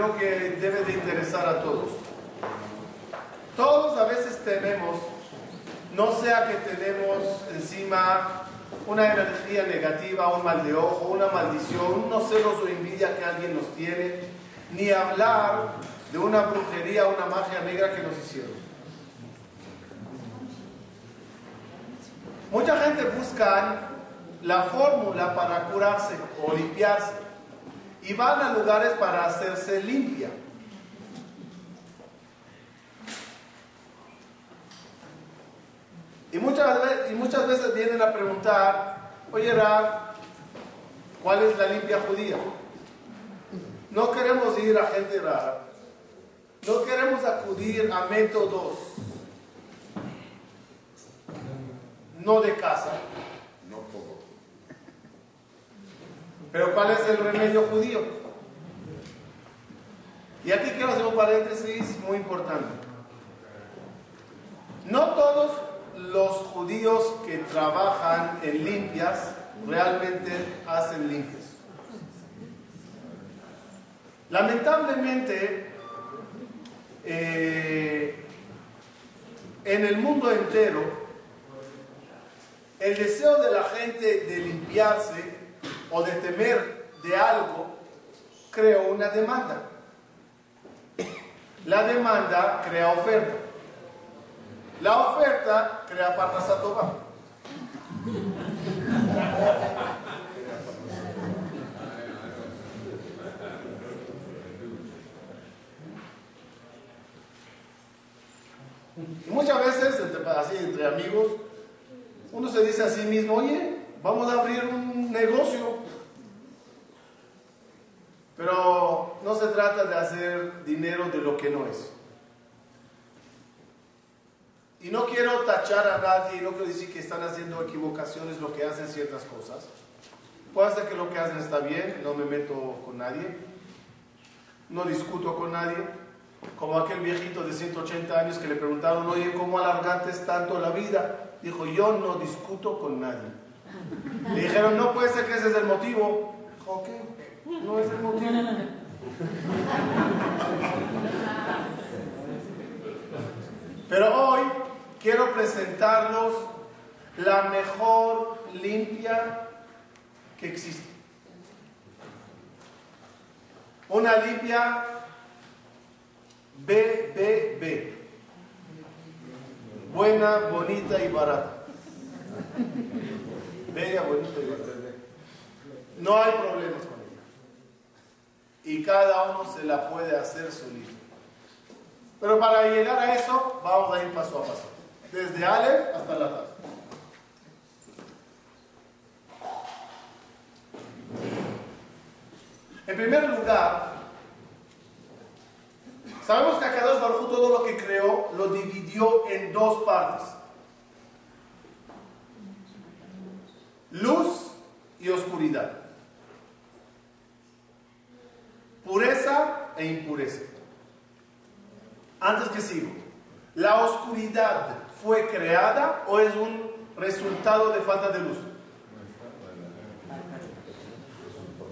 creo que debe de interesar a todos. Todos a veces tememos, no sea que tenemos encima una energía negativa, un mal de ojo, una maldición, unos celos o envidia que alguien nos tiene, ni hablar de una brujería, una magia negra que nos hicieron. Mucha gente busca la fórmula para curarse o limpiarse y van a lugares para hacerse limpia. Y muchas, veces, y muchas veces vienen a preguntar, oye Rab, ¿cuál es la limpia judía? No queremos ir a gente rara, no queremos acudir a métodos no de casa. No todo. Pero ¿cuál es el remedio judío? Y aquí quiero hacer un paréntesis muy importante. No todos los judíos que trabajan en limpias realmente hacen limpias. Lamentablemente, eh, en el mundo entero, el deseo de la gente de limpiarse o de temer de algo creó una demanda. La demanda crea oferta. La oferta crea parnasatoba. Y muchas veces, así entre amigos, uno se dice a sí mismo, oye, vamos a abrir un negocio. Pero no se trata de hacer dinero de lo que no es. Y no quiero tachar a nadie no quiero decir que están haciendo equivocaciones lo que hacen ciertas cosas. Puede ser que lo que hacen está bien, no me meto con nadie, no discuto con nadie. Como aquel viejito de 180 años que le preguntaron, oye, ¿cómo alargaste tanto la vida? Dijo, yo no discuto con nadie. Le dijeron, no puede ser que ese es el motivo. Ok, no es el motivo. Pero hoy quiero presentarlos la mejor limpia que existe. Una limpia BBB. Buena, bonita y barata. Bella, bonita y barata. No hay ella. Y cada uno se la puede hacer solito. Pero para llegar a eso, vamos a ir paso a paso. Desde Aleph hasta la Taz. En primer lugar, sabemos que Akadosh Baruj todo lo que creó lo dividió en dos partes. Luz y oscuridad. Pureza e impureza. Antes que sigo, ¿la oscuridad fue creada o es un resultado de falta de luz?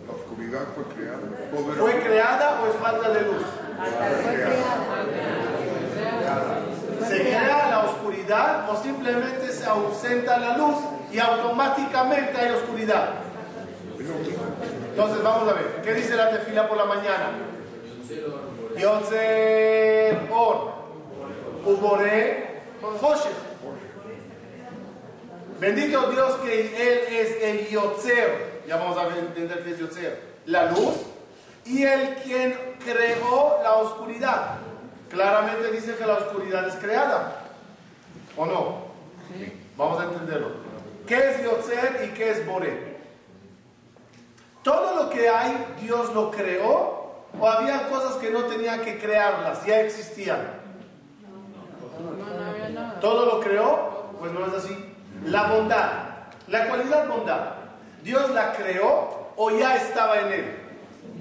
La oscuridad fue creada. ¿Fue creada o es falta de luz? ¿Se crea la oscuridad o simplemente se ausenta la luz y automáticamente hay oscuridad? Entonces vamos a ver, ¿qué dice la tefila por la mañana? Yotzer Or, Ubore Hoshech. Bendito Dios que Él es el Yotzer, ya vamos a entender qué es Yotzer, la luz, y el quien creó la oscuridad. Claramente dice que la oscuridad es creada, ¿o no? Vamos a entenderlo. ¿Qué es Yotzer y qué es Bore? Todo lo que hay, Dios lo creó o había cosas que no tenía que crearlas, ya existían. Todo lo creó, pues no es así. La bondad, la cualidad bondad, ¿Dios la creó o ya estaba en él?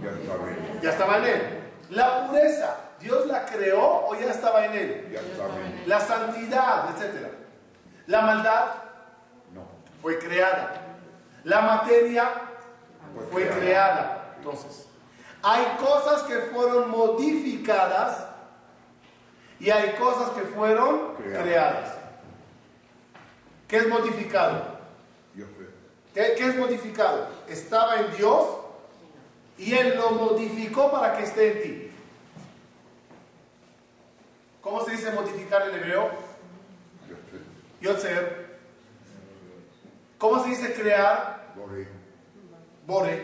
Ya estaba en Ya estaba en él. La pureza, ¿Dios la creó o ya estaba en él? Ya estaba en La santidad, etc. La maldad No. fue creada. La materia Fue fue creada. Entonces, Hay cosas que fueron modificadas y hay cosas que fueron Creadas. creadas. ¿Qué es modificado? Sé. ¿Qué, qué es modificado? Estaba en Dios y Él lo modificó para que esté en ti. ¿Cómo se dice modificar en hebreo? Yotzer. ¿Cómo se dice crear? Bore.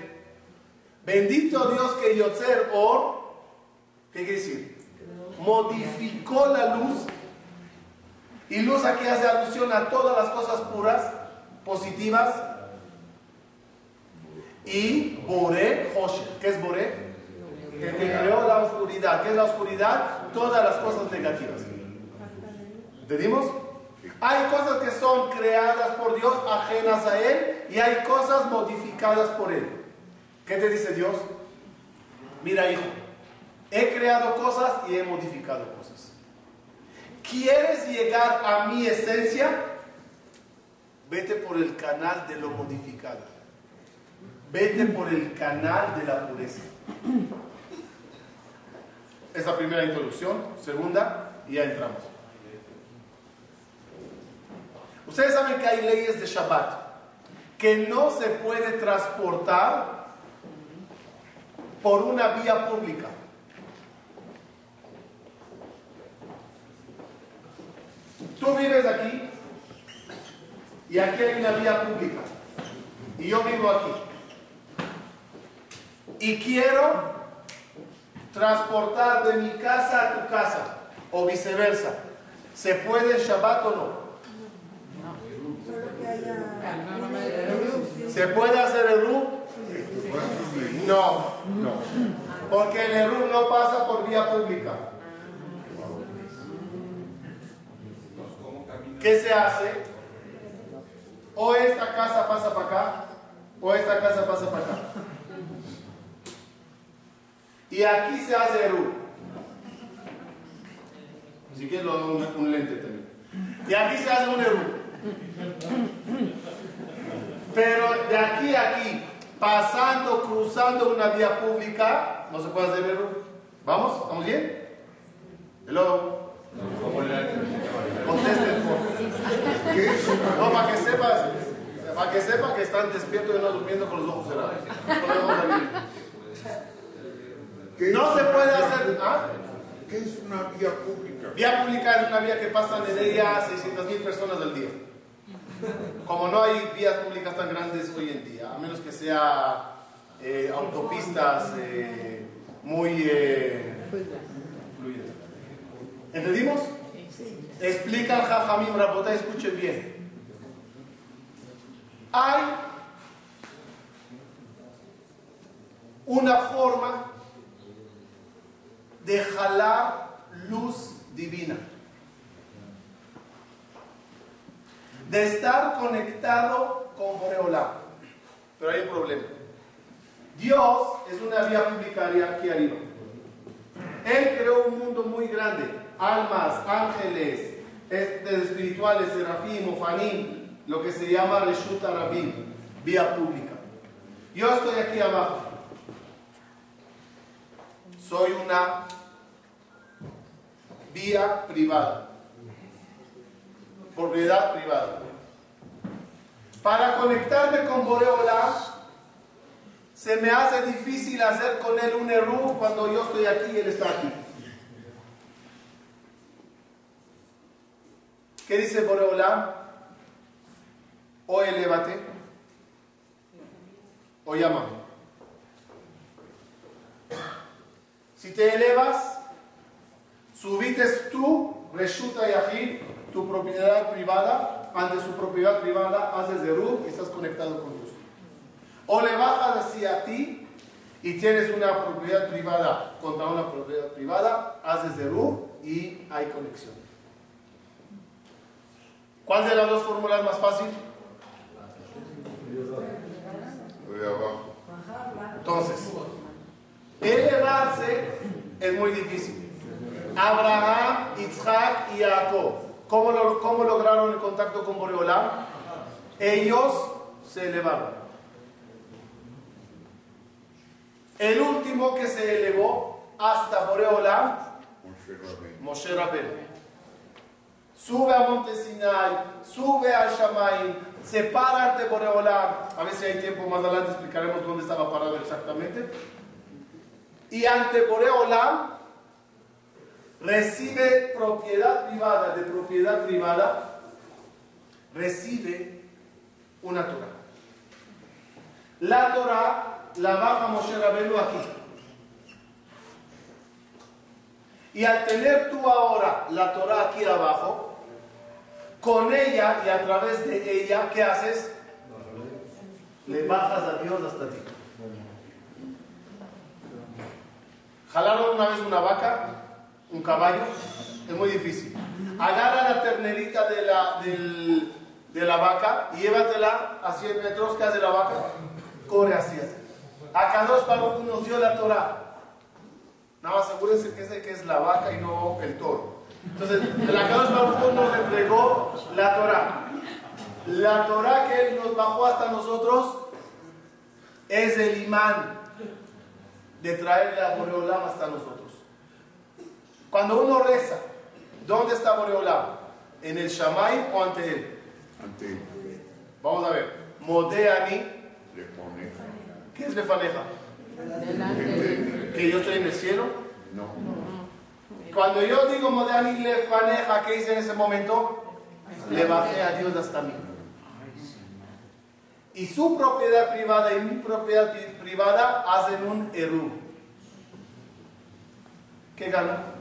Bendito Dios que Yotzer Or, ¿qué quiere decir? Modificó la luz. Y luz aquí hace alusión a todas las cosas puras, positivas. Y Bore, Hoshe. ¿Qué es Bore? El que creó la oscuridad. ¿Qué es la oscuridad? Todas las cosas negativas. ¿Entendimos? Hay cosas que son creadas por Dios, ajenas a Él, y hay cosas modificadas por Él. ¿Qué te dice Dios? Mira, hijo, he creado cosas y he modificado cosas. ¿Quieres llegar a mi esencia? Vete por el canal de lo modificado. Vete por el canal de la pureza. Es la primera introducción. Segunda, y ya entramos. Ustedes saben que hay leyes de Shabbat que no se puede transportar por una vía pública. Tú vives aquí y aquí hay una vía pública y yo vivo aquí y quiero transportar de mi casa a tu casa o viceversa. ¿Se puede Shabbat o no? ¿Se puede hacer el RUB? No, No. porque el ERUB no pasa por vía pública. ¿Qué se hace? O esta casa pasa para acá, o esta casa pasa para acá. Y aquí se hace ERUB. Si quieres lo hago un, un lente también. Y aquí se hace un ERUB. Pero de aquí a aquí, pasando, cruzando una vía pública, no se puede hacer error. ¿Vamos? ¿Estamos bien? Hello. Contesten, por favor. ¿Qué No, para que sepas, para que sepa que están despiertos y no durmiendo con los ojos cerrados. No vamos a vivir. ¿Qué es No se puede hacer. ¿ah? ¿Qué es una vía pública? Vía pública es una vía que pasan en ella 600 mil personas al día. Como no hay vías públicas tan grandes hoy en día, a menos que sea eh, autopistas eh, muy eh, fluidas. ¿Entendimos? Explica el Jajamim Rabota, escuchen bien. Hay una forma de jalar luz divina. De estar conectado con Boreolam. Pero hay un problema. Dios es una vía publicaria aquí arriba. Él creó un mundo muy grande. Almas, ángeles, este, espirituales, serafim, ofanim, lo que se llama Reshut Arabim, vía pública. Yo estoy aquí abajo. Soy una vía privada, propiedad privada. Para conectarme con Boreola, se me hace difícil hacer con él un error cuando yo estoy aquí y él está aquí. ¿Qué dice Boreola? O elévate, o llámame. Si te elevas, subites tú, Reshuta Yahid, tu propiedad privada, ante su propiedad privada, haces de y estás conectado con Dios. O le bajas hacia ti y tienes una propiedad privada contra una propiedad privada, haces de y hay conexión. ¿Cuál de las dos fórmulas es más fácil? Abajo. Entonces, elevarse es muy difícil. Abraham, Isaac y Jacob, ¿cómo, cómo lograron el contacto con Boreolam? Ellos se elevaron. El último que se elevó hasta Boreolam, Moshe Rabbeinu. Sube a Monte Sinai, sube a Shamayim, se para ante Boreolam. A ver si hay tiempo más adelante explicaremos dónde estaba parado exactamente. Y ante Boreolam recibe propiedad privada de propiedad privada, recibe una Torah. La Torah la baja Moshe Rabbeinu aquí. Y al tener tú ahora la Torah aquí abajo, con ella y a través de ella, ¿qué haces? Le bajas a Dios hasta ti. Jalaron una vez una vaca, un caballo, es muy difícil. Agarra la ternerita de la, de la vaca y llévatela a 100 metros, ¿qué hace la vaca? Corre hacia ti. A Kadosh Baruch nos dio la Torah. Nada más asegúrense que es, que es la vaca y no el toro. Entonces, el Akadosh Baruj Hu nos entregó la Torah. La Torah que Él nos bajó hasta nosotros es el imán de traerle a Boreolam hasta nosotros. Cuando uno reza, ¿dónde está Boreolam? ¿En el Shamay o ante él? Ante él Vamos a ver. Modeani. ¿qué es Lefaneja? ¿Que yo estoy en el cielo? No. Cuando yo digo Modeani Lefaneja, ¿qué hice en ese momento? Le bajé a Dios hasta mí. Y su propiedad privada y mi propiedad pri- privada hacen un eru. ¿Qué gano?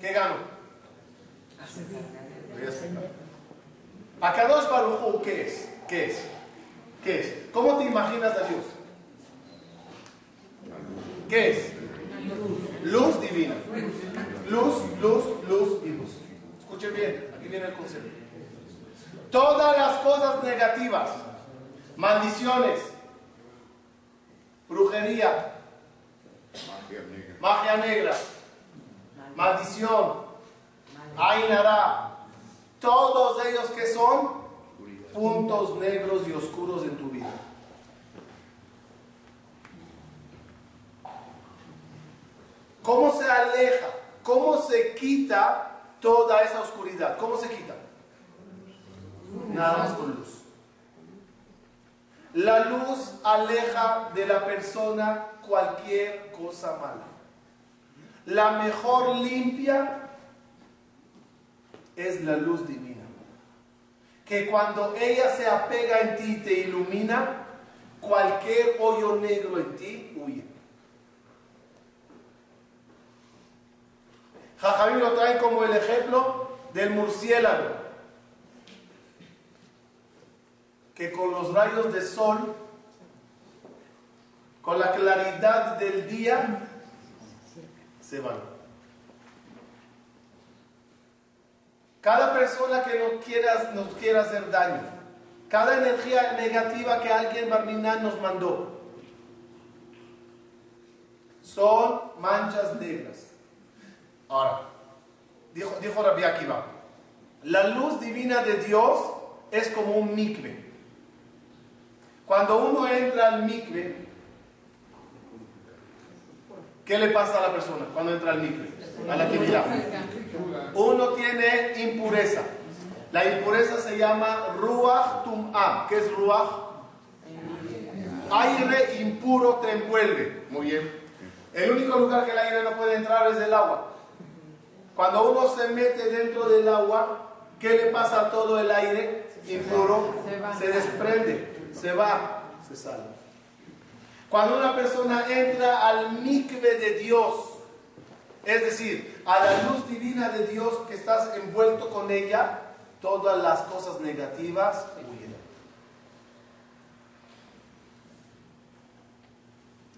¿Qué gano? Voy a explicar. Akadosh Baruj ¿qué es? ¿Qué es? ¿Qué es? ¿Cómo te imaginas a Dios? ¿Qué es? Luz divina. Luz, luz, luz y luz. Escuchen bien, aquí viene el concepto. Todas las cosas negativas, maldiciones, brujería, Magia negra. magia negra, maldición, ainara, todos ellos que son puntos negros y oscuros en tu vida. ¿Cómo se aleja? ¿Cómo se quita toda esa oscuridad? ¿Cómo se quita? Nada más con luz. La luz aleja de la persona cualquier cosa mala. La mejor limpia es la luz divina. Que cuando ella se apega en ti y te ilumina, cualquier hoyo negro en ti huye. Jajamín lo trae como el ejemplo del murciélago. Que con los rayos de sol, con la claridad del día, se van. Cada persona que nos quiera, nos quiera hacer daño, cada energía negativa que alguien Barminan nos mandó, son manchas negras. Ahora, dijo, Rabbi Akiva, la luz divina de Dios es como un mikve. Cuando uno entra al mikve, ¿qué le pasa a la persona cuando entra al mikve? A la actividad. Uno tiene impureza. La impureza se llama Ruach Tum'ah. ¿Qué es Ruach? Aire impuro te envuelve. Muy bien. El único lugar que el aire no puede entrar es el agua. Cuando uno se mete dentro del agua, ¿qué le pasa a todo el aire impuro? Se desprende, se va, se sale. Cuando una persona entra al mikve de Dios, es decir, a la luz divina de Dios que estás envuelto con ella, todas las cosas negativas huyen.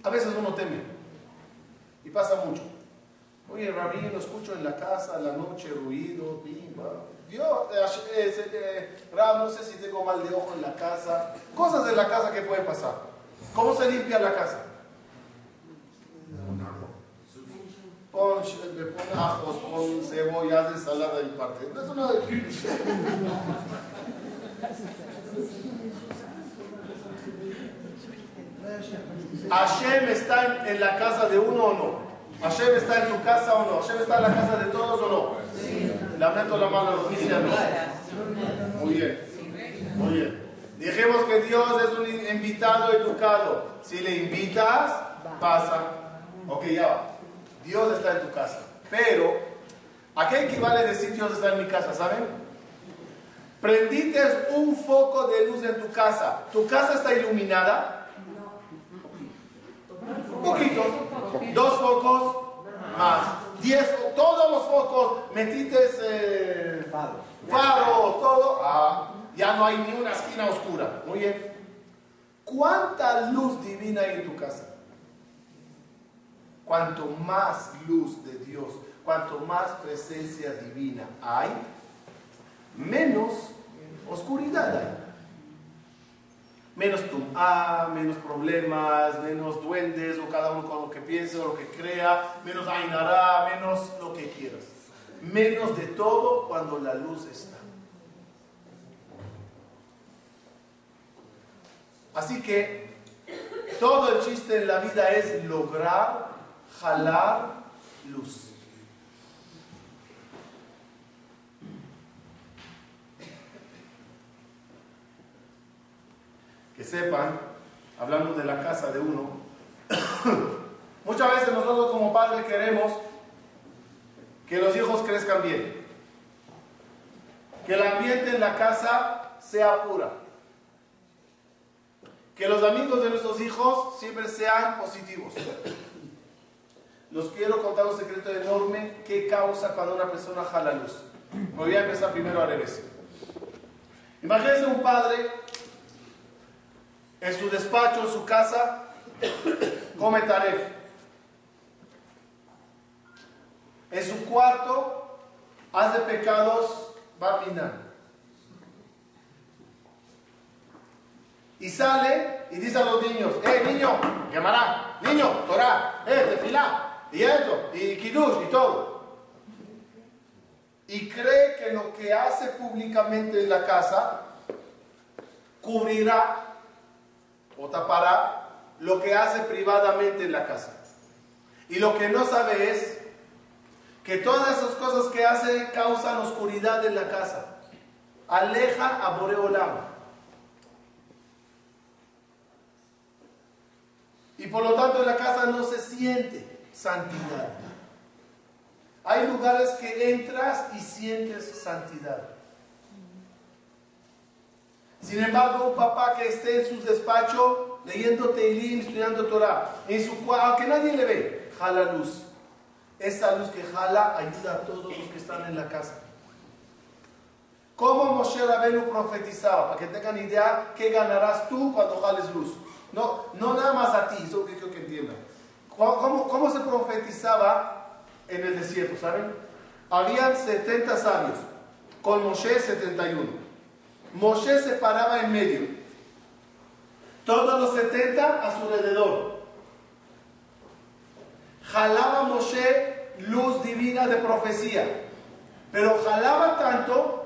A veces uno teme y pasa mucho. Oye, Rabí, lo escucho en la casa, en la noche, ruido, bimba. Yo, eh, eh, eh, no sé si tengo mal de ojo en la casa. Cosas de la casa que pueden pasar. ¿Cómo se limpia la casa? Pon, le pon ajos, pon cebollas, ensalada y parte. No es. ¿Hashem está en, la casa de uno o no? ¿Hashem está en tu casa o no? ¿Hashem está en la casa de todos o no? Lamento la mala noticia, no. Muy bien. Muy bien. Dijimos que Dios es un invitado educado. Si le invitas, pasa. Ok, ya va. Dios está en tu casa. Pero, ¿a qué equivale decir Dios está en mi casa? ¿Saben? Prendiste un foco de luz en tu casa. ¿Tu casa está iluminada? Un poquito. Dos focos más. Diez, todos los focos. Metiste eh, faros, todo. Ah, ya no hay ni una esquina oscura. Muy bien. ¿Cuánta luz divina hay en tu casa? Cuanto más luz de Dios, cuanto más presencia divina hay, menos oscuridad hay. Menos tumá, menos problemas, menos duendes, o cada uno con lo que piense o lo que crea, menos ainará, menos lo que quieras. Menos de todo cuando la luz está. Así que todo el chiste en la vida es lograr jalar luz. Que sepan, hablando de la casa de uno, muchas veces nosotros como padres queremos que los hijos crezcan bien, que el ambiente en la casa sea pura, que los amigos de nuestros hijos siempre sean positivos. Los quiero contar un secreto enorme que causa cuando una persona jala luz. Voy a empezar primero al revés. Imagínense un padre en su despacho, en su casa, come taref. En su cuarto hace pecados barminan. Y sale y dice a los niños, eh niño, quemará, niño, Torah, eh, tefilá, y esto, y Kiddush, y todo. Y cree que lo que hace públicamente en la casa cubrirá o tapará lo que hace privadamente en la casa. Y lo que no sabe es que todas esas cosas que hace causan oscuridad en la casa. Aleja a Boreolam. Y por lo tanto en la casa no se siente santidad. Hay lugares que entras y sientes santidad. Sin embargo, un papá que esté en su despacho leyendo Teilim, estudiando Torah, en su aunque nadie le ve, jala luz. Esa luz que jala ayuda a todos los que están en la casa. ¿Cómo Moshe Rabenu profetizaba? Para que tengan idea, ¿qué ganarás tú cuando jales luz? No, no nada más a ti, eso que quiero que entiendan. ¿Cómo, ¿Cómo, se profetizaba en el desierto? ¿Saben? Habían 70 sabios, con Moshe 71. Moshe se paraba en medio. Todos los 70 a su alrededor. Jalaba Moshe luz divina de profecía. Pero jalaba tanto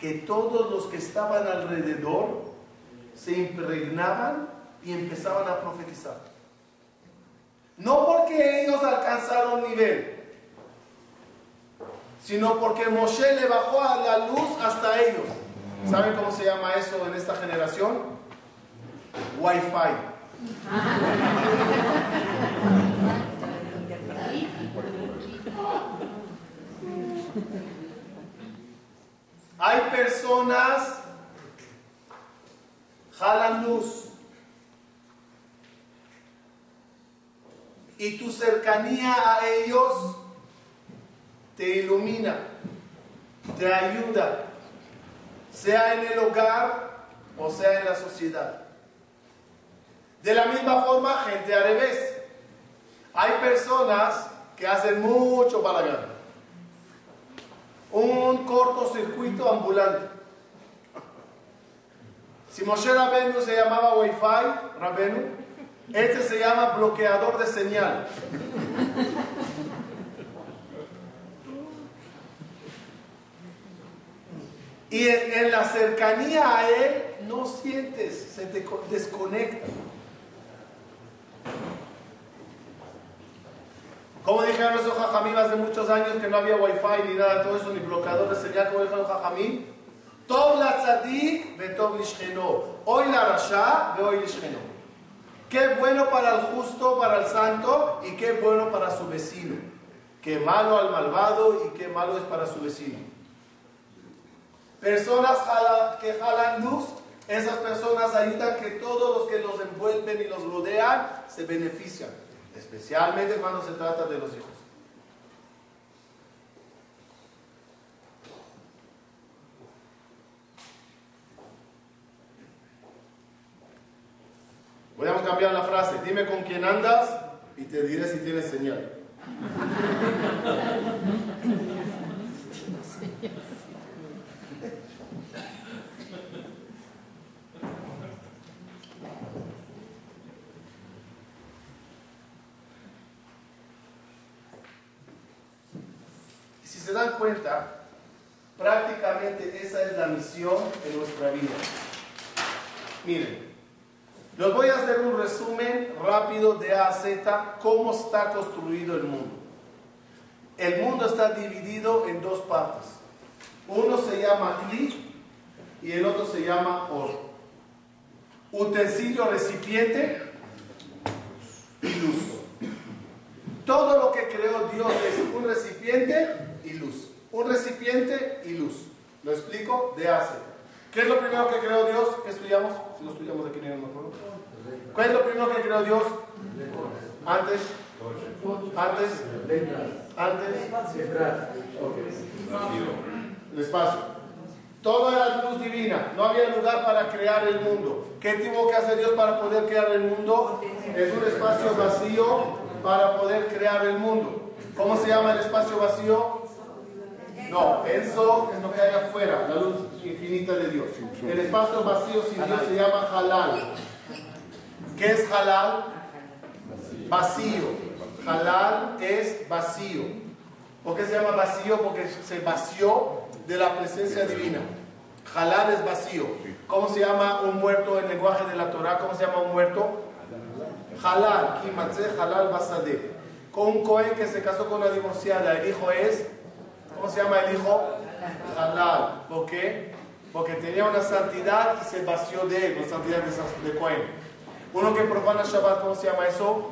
que todos los que estaban alrededor se impregnaban y empezaban a profetizar. No porque ellos alcanzaron nivel, sino porque Moshe le bajó a la luz hasta ellos. ¿Saben cómo se llama eso en esta generación? Wi-Fi. Hay personas jalan luz y tu cercanía a ellos te ilumina, te ayuda, sea en el hogar o sea en la sociedad. De la misma forma, gente al revés. Hay personas que hacen mucho balagán. Un cortocircuito ambulante. Si Moshe Rabenu se llamaba Wi-Fi, Rabenu, este se llama bloqueador de señal. Y en, en la cercanía a Él no sientes, se te co- desconecta. Jajamim hace muchos años que no había wifi ni nada todo eso, ni bloqueador de señal, como dijeron los jajamim. Tov la tzadik ve tov. Hoy la rasha ve hoy lishcheno. Qué bueno para el justo, para el santo, y qué bueno para su vecino. Qué malo al malvado y qué malo es para su vecino. Personas que jalan luz, esas personas ayudan que todos los que los envuelven y los rodean se benefician, especialmente cuando se trata de los hijos. A cambiar la frase. Dime con quién andas y te diré si tienes señal. Y si se dan cuenta, prácticamente esa es la misión de nuestra vida. Miren, les voy a hacer un resumen rápido de A a Z, cómo está construido el mundo. El mundo está dividido en dos partes. Uno se llama Kli y el otro se llama Or. Utensilio recipiente y luz. Todo lo que creó Dios es un recipiente y luz. Un recipiente y luz. ¿Lo explico? De A a Z. ¿Qué es lo primero que creó Dios? ¿Qué estudiamos? Si lo estudiamos aquí, no me acuerdo. ¿Cuál es lo primero que creó Dios? Antes. Antes. Antes. El espacio. Toda la luz divina. No había lugar para crear el mundo. ¿Qué tuvo que hacer Dios para poder crear el mundo? Es un espacio vacío para poder crear el mundo. ¿Cómo se llama el espacio vacío? No, eso es lo que hay afuera, la luz infinita de Dios. El espacio vacío sin Dios se llama halal. ¿Qué es halal? Vacío. Halal es vacío. ¿Por qué se llama vacío? Porque se vació de la presencia divina. Halal es vacío. ¿Cómo se llama un muerto en lenguaje de la Torah? ¿Cómo se llama un muerto? Halal. Kimatze halal basadeh. Con un Cohen que se casó con una divorciada, el hijo es ¿Cómo se llama el hijo? Halal. ¿Por qué? Porque tenía una santidad y se vació de él, una santidad de, de Cohen. Uno que profana Shabbat, ¿cómo se llama eso?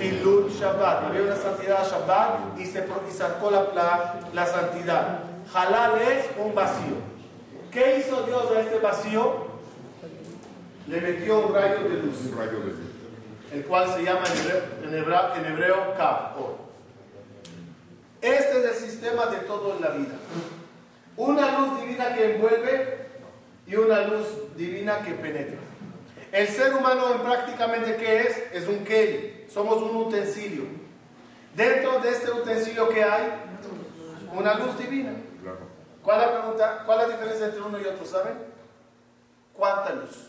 Hilul Shabbat. Había una santidad a Shabbat y, se, y sacó la, la, la santidad. Halal es un vacío. ¿Qué hizo Dios a este vacío? Le metió un rayo de luz Un rayo de luz. el cual se llama en hebreo, en hebreo, Kaf. Este es el sistema de todo en la vida. Una luz divina que envuelve y una luz divina que penetra. El ser humano en prácticamente ¿qué es? Es un keli. Somos un utensilio. Dentro de este utensilio que hay, una luz divina. ¿Cuál es la pregunta? ¿Cuál es la diferencia entre uno y otro? ¿Saben? ¿Cuánta luz?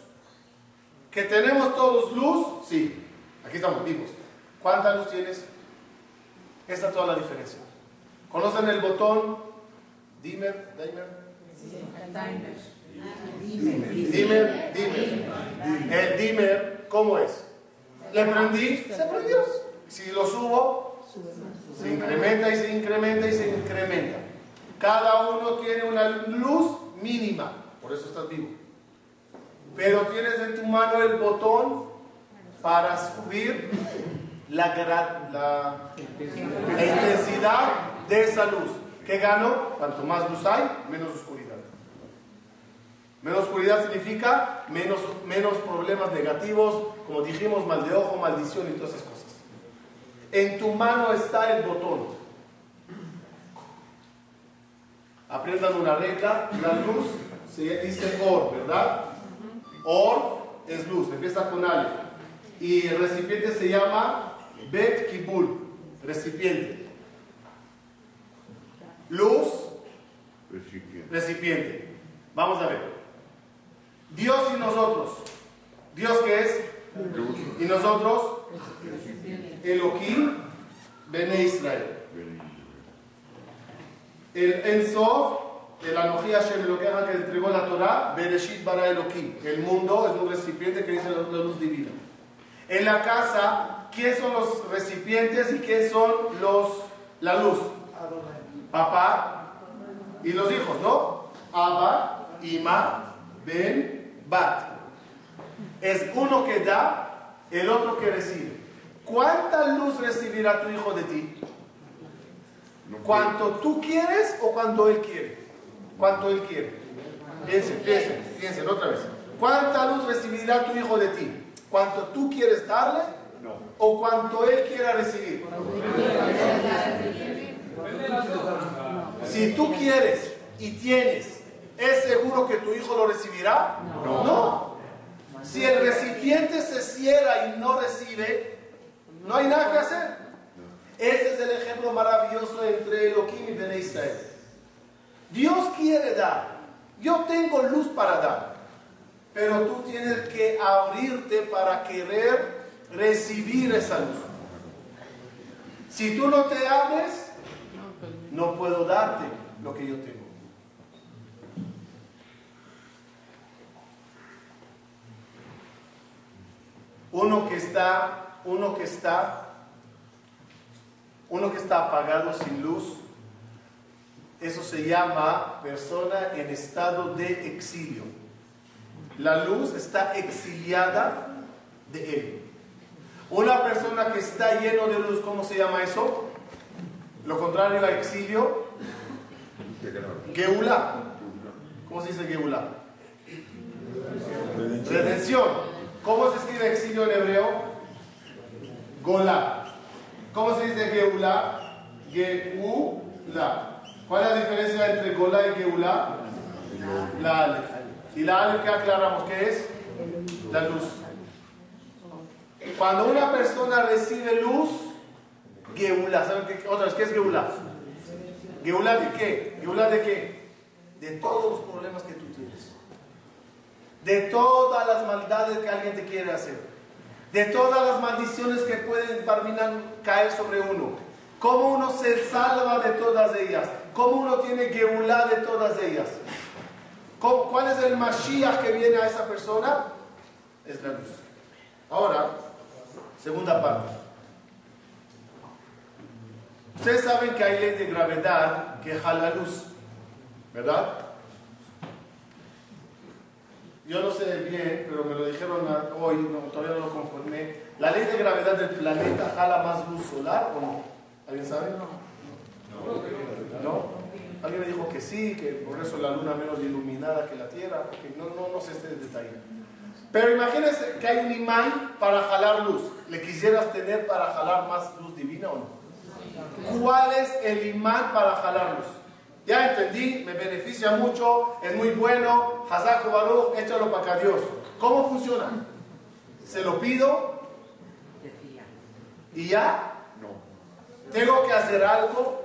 ¿Que tenemos todos luz? Sí. Aquí estamos vivos. ¿Cuánta luz tienes? Esta es toda la diferencia. ¿Conocen el botón dimmer? dimmer? Dimmer, dimmer. El dimmer, ¿cómo es? Le prendí, se prendió. Si lo subo, se incrementa y se incrementa y se incrementa. Cada uno tiene una luz mínima, por eso estás vivo. Pero tienes en tu mano el botón para subir la, la intensidad de esa luz. ¿Qué gano? Cuanto más luz hay, menos oscuridad. Menos oscuridad significa menos, menos problemas negativos, como dijimos, mal de ojo, maldición y todas esas cosas. En tu mano está el botón. Aprendan una regla, la luz se dice or, ¿verdad? Or es luz, empieza con alif. Y el recipiente se llama bet kibul, recipiente. Luz, Recipiente. recipiente. Vamos a ver. Dios y nosotros. Dios que es Luz. y nosotros Elohim Bene Israel. El Ensof el Anoji Hashem, lo que haga que entregó la Torah, Bereshit bara Elohim. El mundo es un recipiente que dice la, luz divina. En la casa, ¿quiénes son los recipientes y qué son los, la luz? Papá y los hijos, ¿no? Abba, Ima, Ben, Bat. Es uno que da, el otro que recibe. ¿Cuánta luz recibirá tu hijo de ti? ¿Cuánto tú quieres o cuando él quiere? ¿Cuánto él quiere? Piensen, piensen, piensen otra vez. ¿Cuánta luz recibirá tu hijo de ti? ¿Cuánto tú quieres darle No. o cuánto él quiera recibir? Si tú quieres y tienes, ¿es seguro que tu hijo lo recibirá? No. Si el recipiente se cierra y no recibe, no hay nada que hacer. Ese es el ejemplo maravilloso entre Elohim y Bene Israel. Dios quiere dar. Yo tengo luz para dar. Pero tú tienes que abrirte para querer recibir esa luz. Si tú no te abres, no puedo darte lo que yo tengo. Uno que está, uno que está, uno que está apagado sin luz, eso se llama persona en estado de exilio. La luz está exiliada de él. Una persona que está lleno de luz, ¿cómo se llama eso? Lo contrario a exilio, Geula. ¿Cómo se dice Geula? Redención. ¿Cómo se escribe exilio en hebreo? Gola. ¿Cómo se dice Geula? Geula. ¿Cuál es la diferencia entre Gola y Geula? La Aleph. ¿Y la Aleph qué aclaramos? ¿Qué es? La luz. Cuando una persona recibe luz, Geula. ¿Saben qué? Otra vez, ¿qué es Geula? ¿Geula de qué? ¿Geula de qué? De todos los problemas que tú tienes. De todas las maldades que alguien te quiere hacer. De todas las maldiciones que pueden terminar caer sobre uno. Cómo uno se salva de todas ellas. Cómo uno tiene Geulá de todas ellas. ¿Cómo- ¿Cuál es el Mashiach que viene a esa persona? Es la luz. Ahora, segunda parte. Ustedes saben que hay ley de gravedad que jala luz, ¿verdad? Yo no sé bien, pero me lo dijeron hoy, no, todavía no lo conformé. ¿La ley de gravedad del planeta jala más luz solar o no? ¿Alguien sabe? ¿No? Alguien me dijo que sí, que por eso la luna menos iluminada que la Tierra. no, no, no sé este detalle. Pero imagínense que hay un imán para jalar luz. ¿Le quisieras tener para jalar más luz divina o no? ¿Cuál es el imán para jalar luz? Ya entendí, me beneficia mucho, es muy bueno, Hazak Baruch, échalo para acá Dios. ¿Cómo funciona? Se lo pido y ya No. tengo que hacer algo.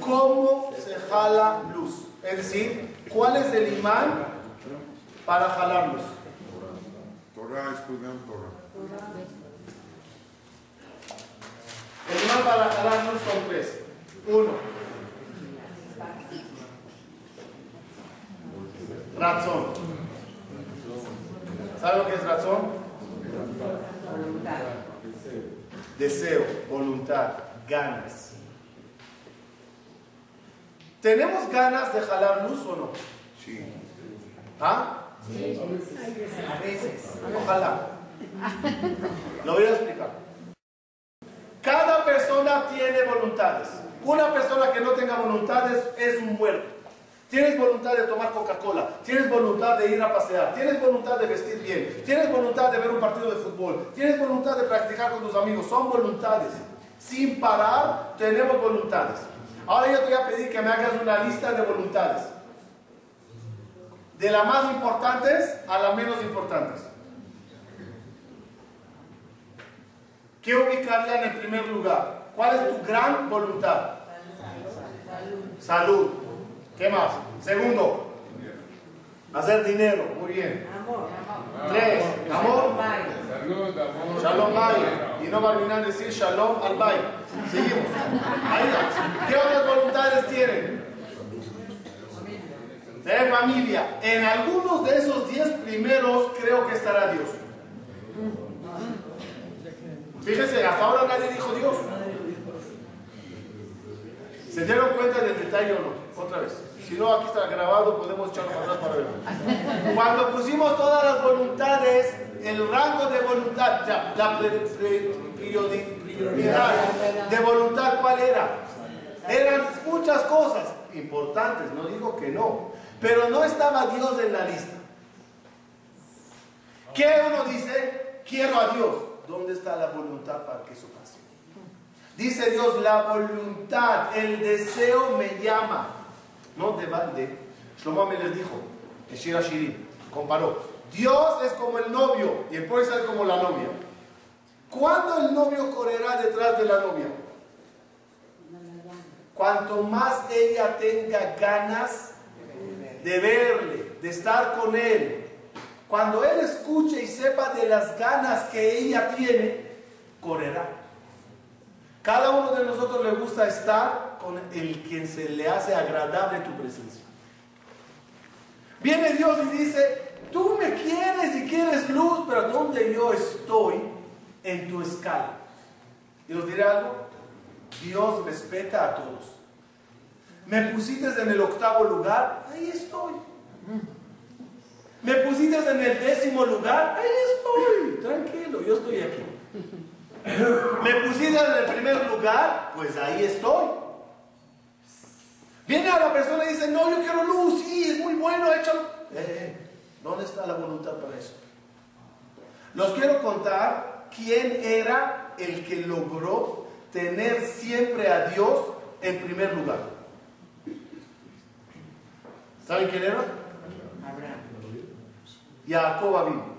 ¿Cómo se jala luz? Es decir, ¿cuál es el imán para jalar luz? Torah, estudian Torah. El imán para jalar luz son tres. Uno, razón. ¿Sabe lo que es razón? Deseo, voluntad, ganas. ¿Tenemos ganas de jalar luz o no? Sí. ¿Ah? A veces. Ojalá. Lo voy a explicar. Cada persona tiene voluntades. Una persona que no tenga voluntades es un muerto. Tienes voluntad de tomar Coca-Cola, tienes voluntad de ir a pasear, tienes voluntad de vestir bien, tienes voluntad de ver un partido de fútbol, tienes voluntad de practicar con tus amigos. Son voluntades. Sin parar, tenemos voluntades. Ahora yo te voy a pedir que me hagas una lista de voluntades. De las más importantes a las menos importantes. ¿Qué ubicarían en primer lugar? ¿Cuál es tu gran voluntad? Salud. ¿Qué más? Segundo, hacer dinero. Muy bien. Tres, amor. Salud, amor. Shalom Bay. Y no va a olvidar decir Shalom al Bay. Seguimos. Ahí va. ¿Qué otras voluntades tienen? de familia, en algunos de esos diez primeros creo que estará Dios. Fíjense, hasta ahora nadie dijo Dios. ¿Se dieron cuenta del detalle o no? Otra vez. Si no, aquí está grabado, podemos echarlo para atrás para ver. Cuando pusimos todas las voluntades, el rango de voluntad, ya, la prioridad de voluntad, ¿cuál era? Eran muchas cosas importantes, no digo que no, pero no estaba Dios en la lista. ¿Qué uno dice? Quiero a Dios. ¿Dónde está la voluntad para que eso pase? Dice Dios, la voluntad, el deseo me llama. No de balde. Shlomo me les dijo, en Shira Shirin, comparó. Dios es como el novio y el pueblo es como la novia. ¿Cuándo el novio correrá detrás de la novia? Cuanto más ella tenga ganas de verle, de estar con él, cuando él escuche y sepa de las ganas que ella tiene, correrá. Cada uno de nosotros le gusta estar con el quien se le hace agradable tu presencia. Viene Dios y dice, tú me quieres y quieres luz, pero ¿dónde yo estoy en tu escala? Y os diré algo, Dios respeta a todos. Me pusiste en el octavo lugar, ahí estoy. Me pusiste en el décimo lugar, ahí estoy. Tranquilo, yo estoy aquí. Me pusiste en el primer lugar, pues ahí estoy. Viene a la persona y dice, no, yo quiero luz, sí, es muy bueno, échalo. Eh, ¿Dónde está la voluntad para eso? Los quiero contar quién era el que logró tener siempre a Dios en primer lugar. ¿Saben quién era? Jacob vino.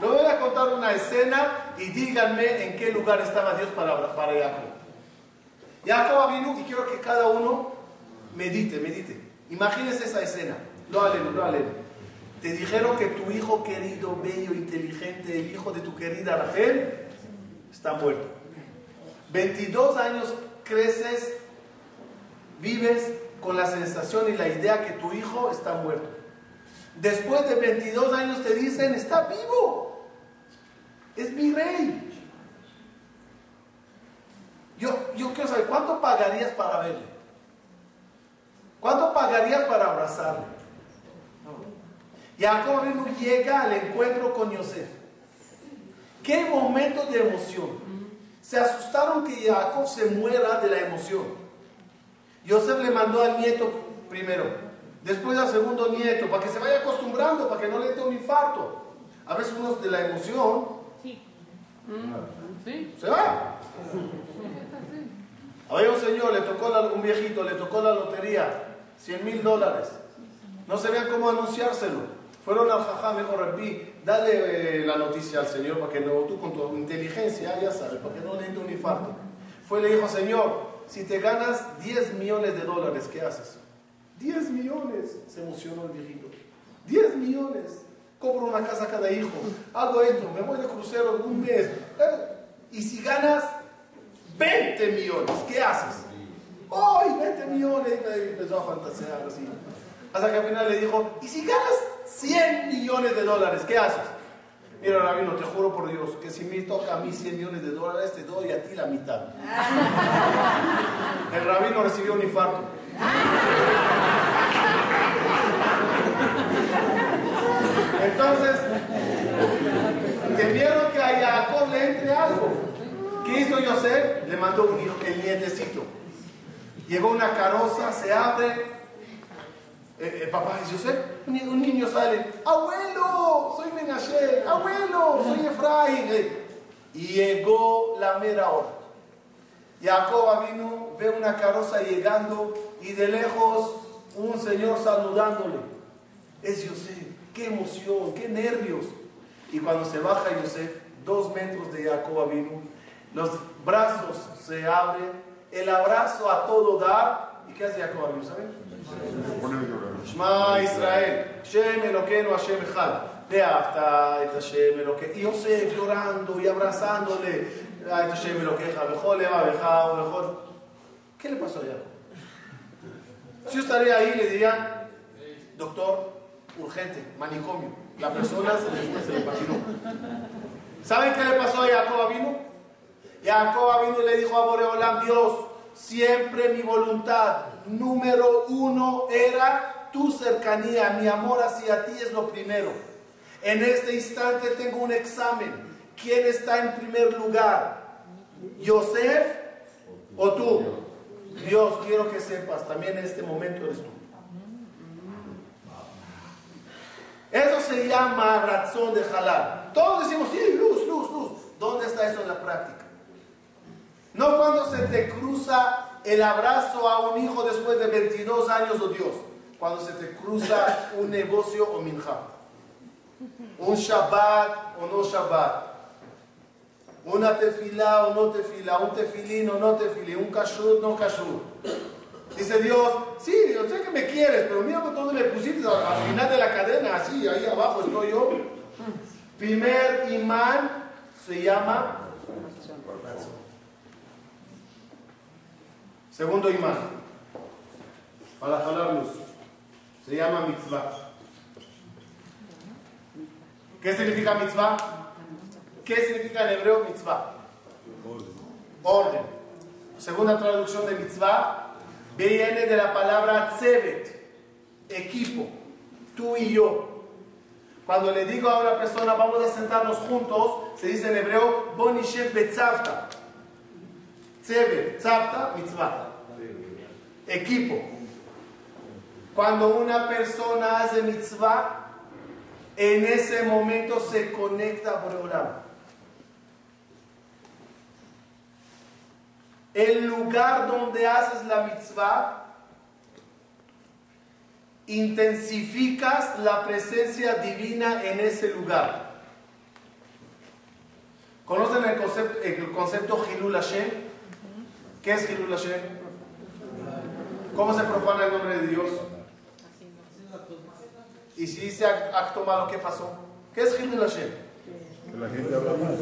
Les voy a contar una escena y díganme en qué lugar estaba Dios para, para Jacob. Jacob vino y quiero que cada uno medite, medite. Imagínense esa escena. Lo aleno, lo aleno. Te dijeron que tu hijo querido, bello, inteligente, el hijo de tu querida Rachel, está muerto. 22 años creces, vives con la sensación y la idea que tu hijo está muerto. Después de 22 años te dicen, está vivo. Es mi rey. Yo, yo quiero saber, ¿cuánto pagarías para verle? ¿Cuánto pagarías para abrazarle? Jacob vino llega al encuentro con Yosef. ¿Qué momento de emoción? Se asustaron que Jacob se muera de la emoción. Yosef le mandó al nieto primero, después al segundo nieto, para que se vaya acostumbrando, para que no le dé un infarto. A veces uno de la emoción Sí. Sí. se va. Había un señor, le tocó la- un viejito, le tocó la lotería, 100 mil dólares. No sabían cómo anunciárselo. Fueron al jajá, me dijo, Rabbi, dale eh, la noticia al señor para que no, tú con tu inteligencia, ya sabes, para que no le dé un infarto. Fue y le dijo, señor, si te ganas 10 millones de dólares, ¿qué haces? 10 millones, se emocionó el viejito. 10 millones, compro una casa a cada hijo, hago esto, me voy de crucero un mes. Eh, Y si ganas 20 millones, ¿qué haces? ¡Ay, 20 millones! Y empezó a fantasear así. Hasta que al final le dijo, ¿y si ganas 100 millones de dólares, qué haces? Mira, Rabino, te juro por Dios que si me toca a mí 100 millones de dólares, te doy a ti la mitad. El rabino recibió un infarto. Entonces, temieron que a Jacob le entre algo. ¿Qué hizo Yosef? Le mandó un hijo, el nietecito. Llegó una carroza, se abre. Eh, el papá dice, Yosef, un niño sale, abuelo, soy Menashe, abuelo, soy Efraín. Eh, Y llegó la mera hora. Jacob vino, ve una carroza llegando y de lejos un señor saludándole. Es Yosef, qué emoción, qué nervios. Y cuando se baja Yosef, dos metros de Jacob vino, los brazos se abren, el abrazo a todo da. ¿Y qué hace Jacob vino? ¿Saben? Shema Israel, Shem Eloqueno Hashem Echad. Beafta et Hashem Eloqueno. Y Yosef llorando y abrazándole. a Hashem Eloqueja, bejol לבבך ובכל... ¿Qué le pasó a Jacob? Si yo estaría ahí, le dirían, doctor, urgente, manicomio. La persona se le, fue, se le patinó. ¿Saben qué le pasó a Jacob Avino? Jacob Avino le dijo a Boreolam, Dios, siempre mi voluntad número uno era tu cercanía, mi amor hacia ti es lo primero. En este instante tengo un examen. ¿Quién está en primer lugar? ¿Yosef o tú? Dios, quiero que sepas, también en este momento eres tú. Eso se llama razón de jalar. Todos decimos, sí, luz, luz, luz. ¿Dónde está eso en la práctica? No cuando se te cruza el abrazo a un hijo después de 22 años, oh Dios. Cuando se te cruza un negocio o minja. Un Shabbat o no Shabbat. Una tefilá o no tefilá. Un tefilín o no tefilín. Un kashrut o no kashrut. Dice Dios, sí, yo sé que me quieres, pero mira por dónde me pusiste al al final de la cadena, así, ahí abajo estoy yo. Primer imán se llama Segundo imán, para jalar luz, se llama mitzvah. ¿Qué significa mitzvah? ¿Qué significa en hebreo mitzvah? Orden. Segunda traducción de mitzvah viene de la palabra tzevet, equipo, tú y yo. Cuando le digo a una persona vamos a sentarnos juntos, se dice en hebreo bonishem betzavta. Tzevet, tzavta, mitzvah. Equipo. Cuando una persona hace mitzvah, en ese momento se conecta a Boreolam. El lugar donde haces la mitzvah, intensificas la presencia divina en ese lugar. ¿Conocen el concepto, el concepto Hilul Hashem? ¿Qué es Hilul Hashem? ¿Cómo se profana el nombre de Dios? Y si dice act- acto malo, ¿qué pasó? ¿Qué es Hilul Hashem? Que la gente habla mal.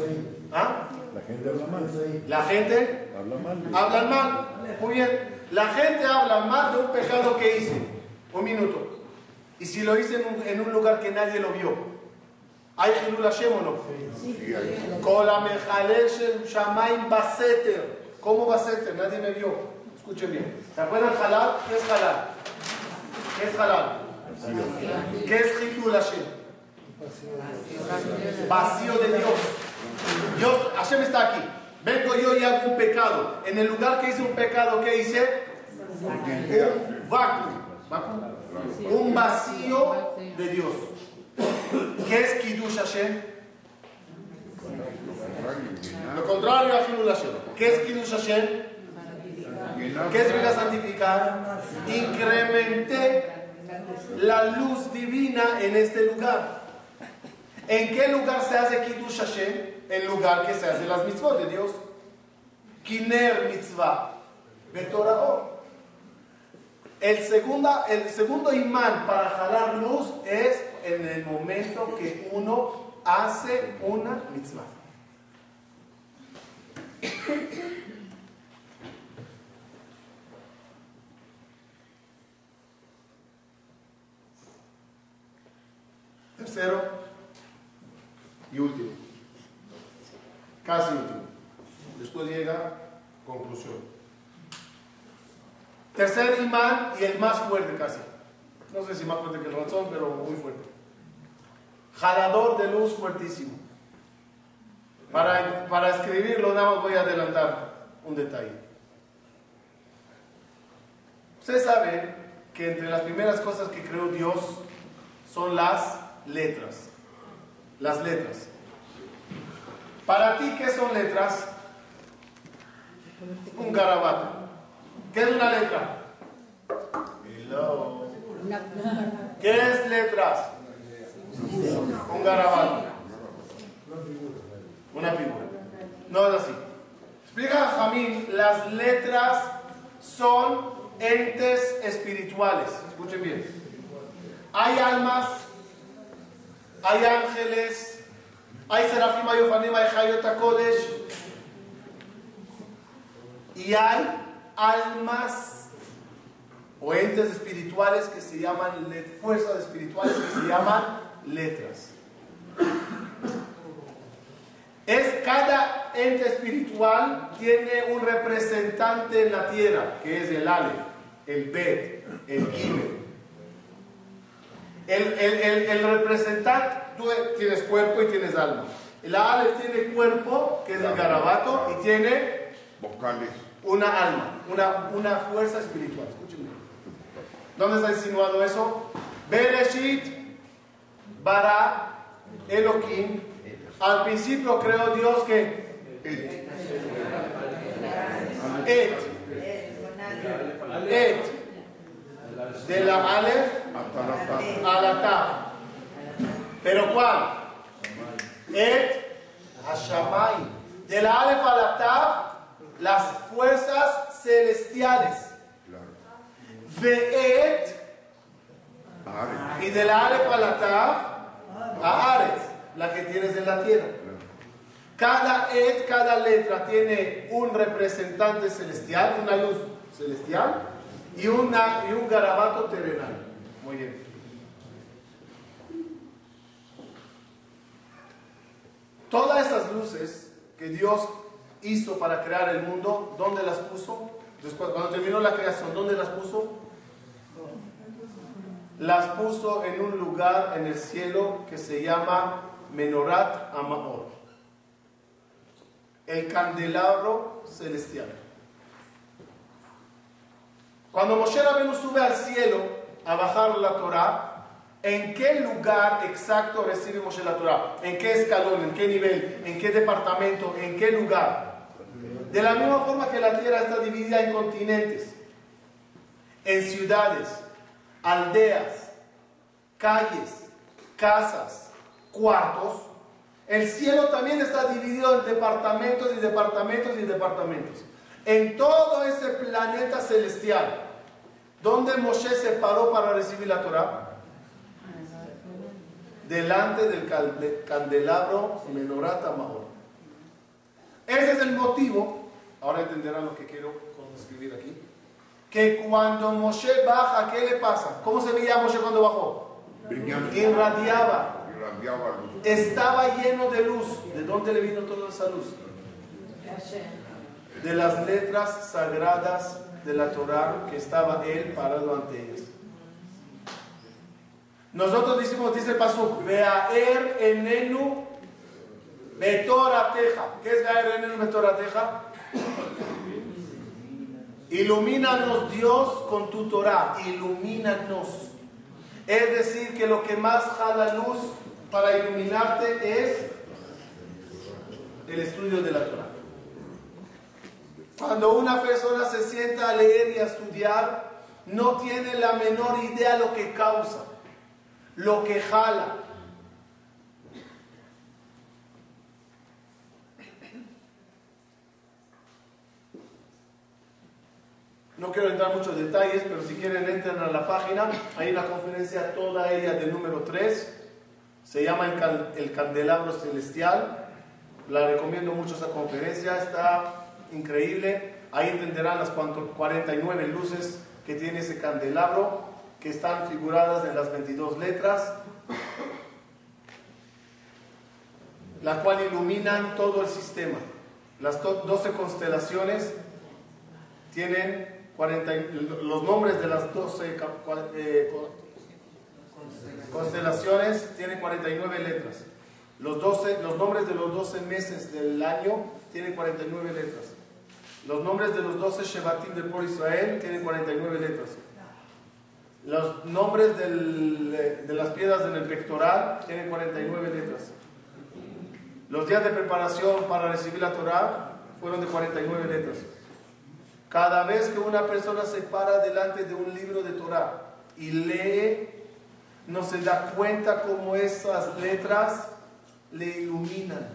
¿Ah? La gente habla mal. La gente habla mal. Hablan mal. Muy bien. La gente habla mal de un pecado que hice. Un minuto. Y si lo hice en un, lugar que nadie lo vio. ¿Hay Gilul Hashem o no? Sí. Baseter. ¿Cómo Baseter? Nadie me vio. Escuchen bien. ¿Se acuerdan halal? ¿Qué es halal? ¿Qué es halal? ¿Qué es Gilul Vacío de Dios. Dios, Hashem está aquí. Vengo yo y hago un pecado. En el lugar que hice un pecado, ¿qué hice? Un. ¿Vácuo? Un vacío de Dios. ¿Qué es Kiddush Hashem? Lo contrario a Hashem. ¿Qué es Kiddush Hashem? ¿Qué significa santificar? Incrementé la luz divina en este lugar. ¿En qué lugar se hace Kiddush Hashem? En lugar que se hace las mitzvot de Dios. Kiner mitzvah. Betorah el, segunda, el segundo imán para jalar luz es en el momento que uno hace una mitzvah. Tercero y último. Casi último. Después llega conclusión. Tercer imán y el más fuerte casi. No sé si más fuerte que el razón, pero muy fuerte. Jalador de luz fuertísimo. Para, para escribirlo, nada más voy a adelantar un detalle. Ustedes saben que entre las primeras cosas que creó Dios son las letras. Las letras. Para ti, ¿qué son letras? Un garabato. ¿Qué es una letra? Hello. ¿Qué es letras? Un garabato. Una figura. No es así. Explica Jamín, las letras son entes espirituales. Escuchen bien. Hay almas, hay ángeles, hay serafim, hay ofanim, hay hayot kodesh. Y hay almas o entes espirituales que se llaman fuerzas espirituales que se llaman letras. Es cada ente espiritual tiene un representante en la tierra, que es el Aleph, el Bet, el Gimel. El, el, el, el representante, tú tienes cuerpo y tienes alma. El Aleph tiene cuerpo, que es el garabato, y tiene Vocales. una alma, una, una fuerza espiritual. Escúchenme. ¿Dónde está insinuado eso? Bereshit, Bara, Elohim. Al principio creó Dios que Et. Et, Et, de la Aleph a la Taf. ¿Pero cuál? Et Hashamay. De la Aleph a la las fuerzas celestiales. Claro. Ve'et, y de la Aleph a la Taf, a Ares, la que tienes en la tierra. Cada et, cada letra tiene un representante celestial, una luz celestial y, una, y un garabato terrenal. Muy bien. Todas esas luces que Dios hizo para crear el mundo, ¿dónde las puso? Después, cuando terminó la creación, ¿dónde las puso? Las puso en un lugar en el cielo que se llama Menorat Amaor el candelabro celestial. Cuando Moshe Rabbeinu sube al cielo a bajar la Torah, ¿en qué lugar exacto recibe Moshe la Torah? ¿En qué escalón? ¿En qué nivel? ¿En qué departamento? ¿En qué lugar? De la misma forma que la tierra está dividida en continentes, en ciudades, aldeas, calles, casas, cuartos, el cielo también está dividido en departamentos y departamentos y departamentos. En todo ese planeta celestial, donde Moshe se paró para recibir la Torah, delante del candelabro Menorat Mahor. Ese es el motivo, ahora entenderán lo que quiero escribir aquí, que cuando Moshe baja, ¿qué le pasa? ¿Cómo se veía Moshe cuando bajó? Brillante. Irradiaba, Irradiaba luz. estaba lleno de luz. ¿De dónde le vino toda esa luz? De las letras sagradas de la Torah que estaba él parado ante ellas. Nosotros decimos, dice el Pasuk, Veaer enenu betorateja. ¿Qué es Veaer enenu betorateja? Ilumínanos Dios con tu Torah, ilumínanos. Es decir, que lo que más jala luz para iluminarte es el estudio de la Torah. Cuando una persona se sienta a leer y a estudiar, no tiene la menor idea lo que causa, lo que jala. No quiero entrar en muchos detalles, pero si quieren entren a la página. Hay una conferencia, toda ella del número 3. Se llama el, el Candelabro Celestial. La recomiendo mucho esa conferencia, está increíble. Ahí entenderán las cuanto- 49 luces que tiene ese candelabro, que están figuradas en las 22 letras, la cual iluminan todo el sistema. Las to- 12 constelaciones tienen 40 y- los nombres de las 12 ca- cua- eh, co- constelaciones tienen 49 letras. Los, 12, los nombres de los 12 meses del año tienen 49 letras. Los nombres de los 12 Shevatim del pueblo Israel tienen 49 letras. Los nombres de las piedras en el pectoral tienen 49 letras. Los días de preparación para recibir la Torah fueron de 49 letras. Cada vez que una persona se para delante de un libro de Torah y lee, no se da cuenta cómo esas letras le iluminan.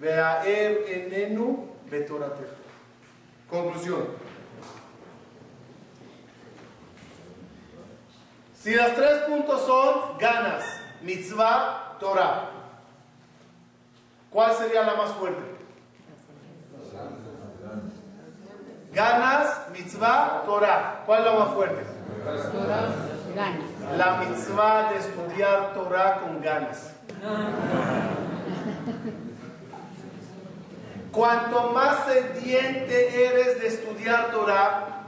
Veaer enenu betorateja. Conclusión. Si los tres puntos son ganas, mitzvah, Torah, ¿cuál sería la más fuerte? Ganas, mitzvah, Torah. ¿Cuál es la más fuerte? Torah, gana. La mitzvah de estudiar Torah con ganas. Cuanto más sediente eres de estudiar Torah,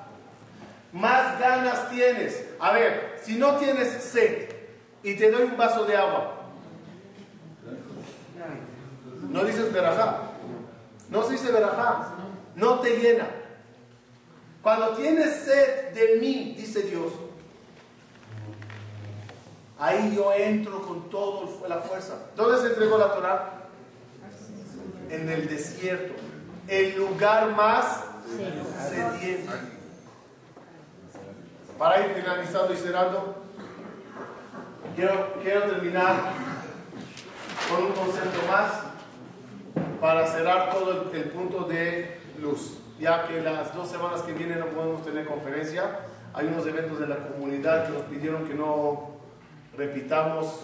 más ganas tienes. A ver, si no tienes sed y te doy un vaso de agua, no dices verajá. No se dice verajá. No te llena. Cuando tienes sed de mí, dice Dios, ahí yo entro con toda la fuerza. ¿Dónde se entregó la Torah? En el desierto. El lugar más sediento. Para ir finalizando y cerrando, quiero, quiero terminar con un concepto más para cerrar todo el, punto de luz. Ya que las dos semanas que vienen no podemos tener conferencia, hay unos eventos de la comunidad que nos pidieron que no repitamos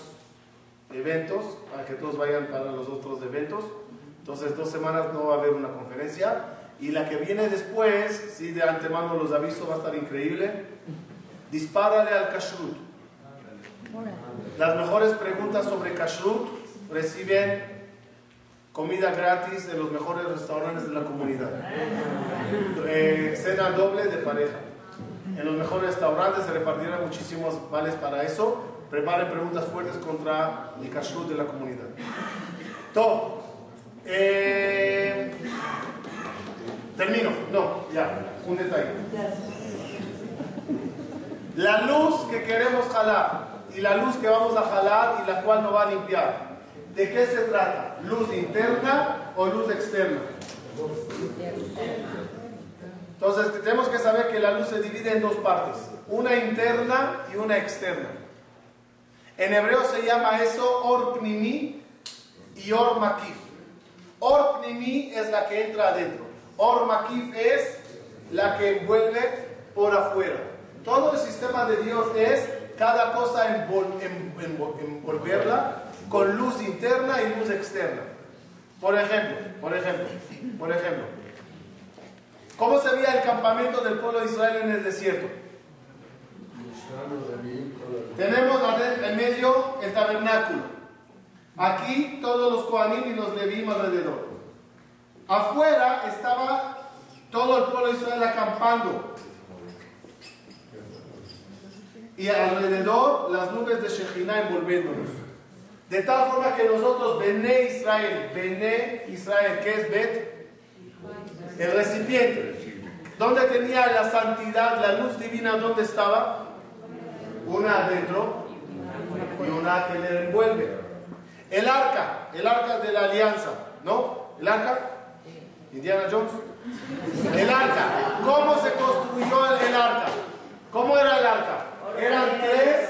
eventos, para que todos vayan para los otros eventos. Entonces, dos semanas no va a haber una conferencia. Y la que viene después, sí, de antemano los aviso, va a estar increíble. Dispárale al kashrut. Las mejores preguntas sobre kashrut reciben comida gratis en los mejores restaurantes de la comunidad. Eh, cena doble de pareja. En los mejores restaurantes se repartirán muchísimos vales para eso. Preparen preguntas fuertes contra el kashrut de la comunidad. Eh, termino. No, ya. Un detalle. La luz que queremos jalar y la luz que vamos a jalar y la cual nos va a limpiar. ¿De qué se trata? ¿Luz interna o luz externa? Entonces tenemos que saber que la luz se divide en dos partes, una interna y una externa. En hebreo se llama eso or pnimi y or makif. Or pnimi es la que entra adentro. Or makif es la que envuelve por afuera. Todo el sistema de Dios es cada cosa envol- en- envol- envolverla con luz interna y luz externa. Por ejemplo, por ejemplo, por ejemplo, ¿cómo se veía el campamento del pueblo de Israel en el desierto? Tenemos en medio el tabernáculo. Aquí todos los Kohanim y los Levín alrededor. Afuera estaba todo el pueblo de Israel acampando. Y alrededor las nubes de Shekhinah envolviéndonos. De tal forma que nosotros, Bené Israel, Bené Israel, ¿qué es Bet? El recipiente. ¿Dónde tenía la santidad, la luz divina, dónde estaba? Una adentro y una que le envuelve. El arca, el arca de la alianza, ¿no? El arca, Indiana Jones. El arca, ¿cómo se construyó el arca? ¿Cómo era el arca? Eran tres,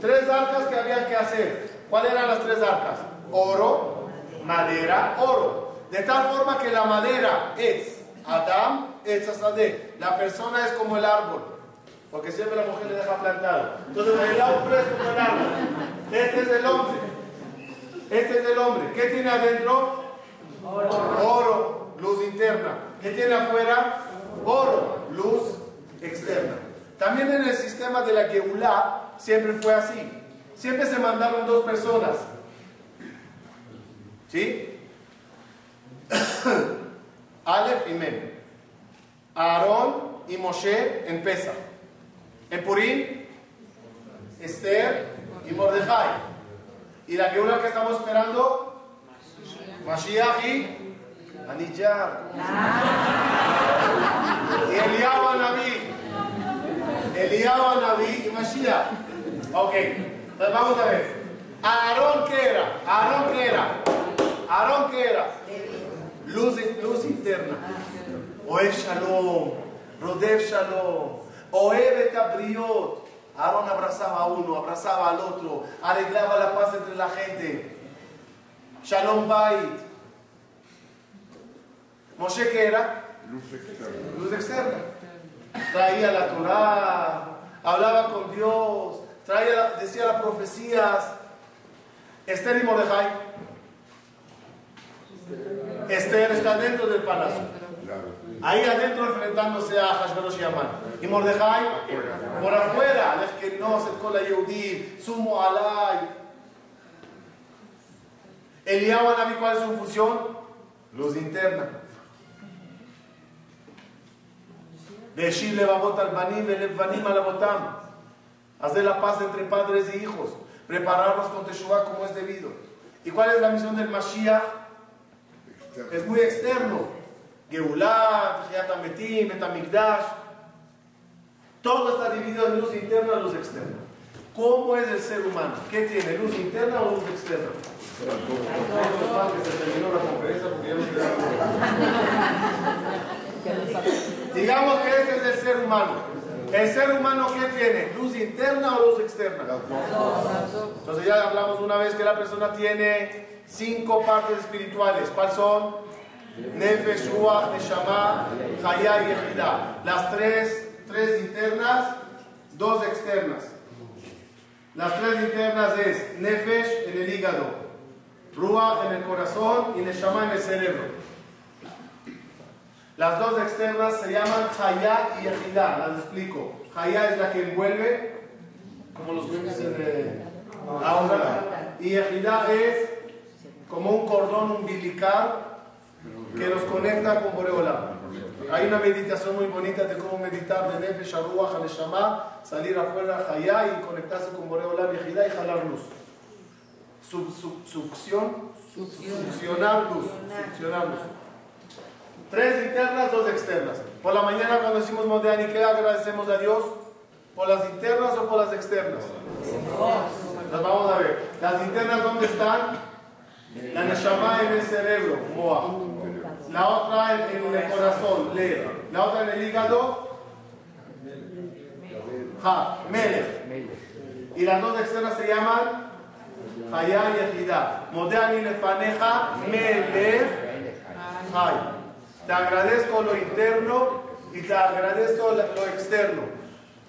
tres arcas que había que hacer. ¿Cuáles eran las tres arcas? Oro, madera, oro. De tal forma que la madera es Adam, es Asadeh. La persona es como el árbol. Porque siempre la mujer le deja plantado. Entonces el hombre es como el árbol. Este es el hombre. Este es el hombre. ¿Qué tiene adentro? Oro, luz interna. ¿Qué tiene afuera? Oro, luz externa. También en el sistema de la Geulah siempre fue así. Siempre se mandaron dos personas. ¿Sí? Aleph y Mem. Aarón y Moshe en Pesa. En Purim, Esther y Mordejai. Y la Geulah que estamos esperando, Mashiach y Anillar. Y Eliyahu Anabí. Eliyahu Anabí y Mashiach. Ok, entonces vamos a ver. Aarón qué era? Aarón qué era? Aarón qué era? Luz, luz interna. Oev Shalom. Rodev Shalom. Oev et Abriot. Aarón abrazaba a uno, abrazaba al otro, arreglaba la paz entre la gente. Shalom Bait. Moshe qué era? Luz externa. luz externa. Traía la Torah, hablaba con Dios, traía, decía las profecías. Esther y Mordejai. Esther está dentro del palacio. Ahí adentro enfrentándose a Hashverosh y Amán. Y Mordejai por afuera. Es que no se cola Yehudi, sumo alay. Eliyahu Anabí, ¿cuál es su función? Luz interna. Deshir levavot al banim, abotam. Hacer la paz entre padres y hijos. Prepararlos con Teshuvah como es debido. ¿Y cuál es la misión del Mashiach? Es muy externo. Geulat, Metim, Betamikdash. Todo está dividido en luz interna y luz externa. ¿Cómo es el ser humano? ¿Qué tiene? ¿Luz interna o luz externa? Se terminó la conferencia porque ya quedamos. Digamos que ese es el ser humano. ¿El ser humano qué tiene? ¿Luz interna o luz externa? Entonces ya hablamos una vez que la persona tiene cinco partes espirituales. ¿Cuáles son? Nefesh, Ruach, Neshama, Chaya y Ejida. Las tres, tres internas, dos externas. Las tres internas es Nefesh en el hígado, Ruach en el corazón y Neshama en el cerebro. Las dos externas se llaman Chaya y Ejida, las explico. Chaya es la que envuelve, como los dicen de ahora, y Ejida es como un cordón umbilical que nos conecta con Boreola. Hay una meditación muy bonita de cómo meditar de Nefesh, Ruach, Neshama, salir afuera, Chaya y conectarse con Boreola, Ejida y jalar luz. Sub, sub, succión, succionar luz, succionar luz. Tres internas, dos externas. Por la mañana cuando decimos Modeani, ¿qué agradecemos a Dios? ¿Por las internas o por las externas? Las vamos a ver. Las internas, ¿dónde están? La Neshama en el cerebro, Moa. La otra en el corazón, Le. La otra en el hígado, Ha, Melech. Y las dos externas se llaman Hayá y Ejidá. Modeani lefaneja, Melech, Hay. Te agradezco lo interno y te agradezco lo externo.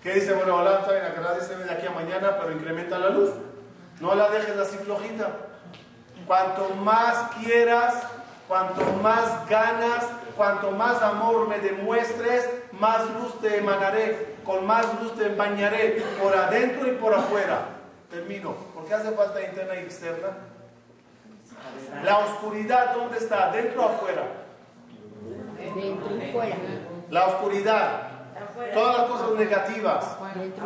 Que dice, bueno, hola, bien, agradeceme de aquí a mañana, pero incrementa la luz. No la dejes así flojita. Cuanto más quieras, cuanto más ganas, cuanto más amor me demuestres, más luz te emanaré, con más luz te bañaré, por adentro y por afuera. Termino. ¿Por qué hace falta interna y externa? La oscuridad, ¿dónde está? ¿Dentro o afuera? Dentro y fuera. La oscuridad, todas las cosas negativas,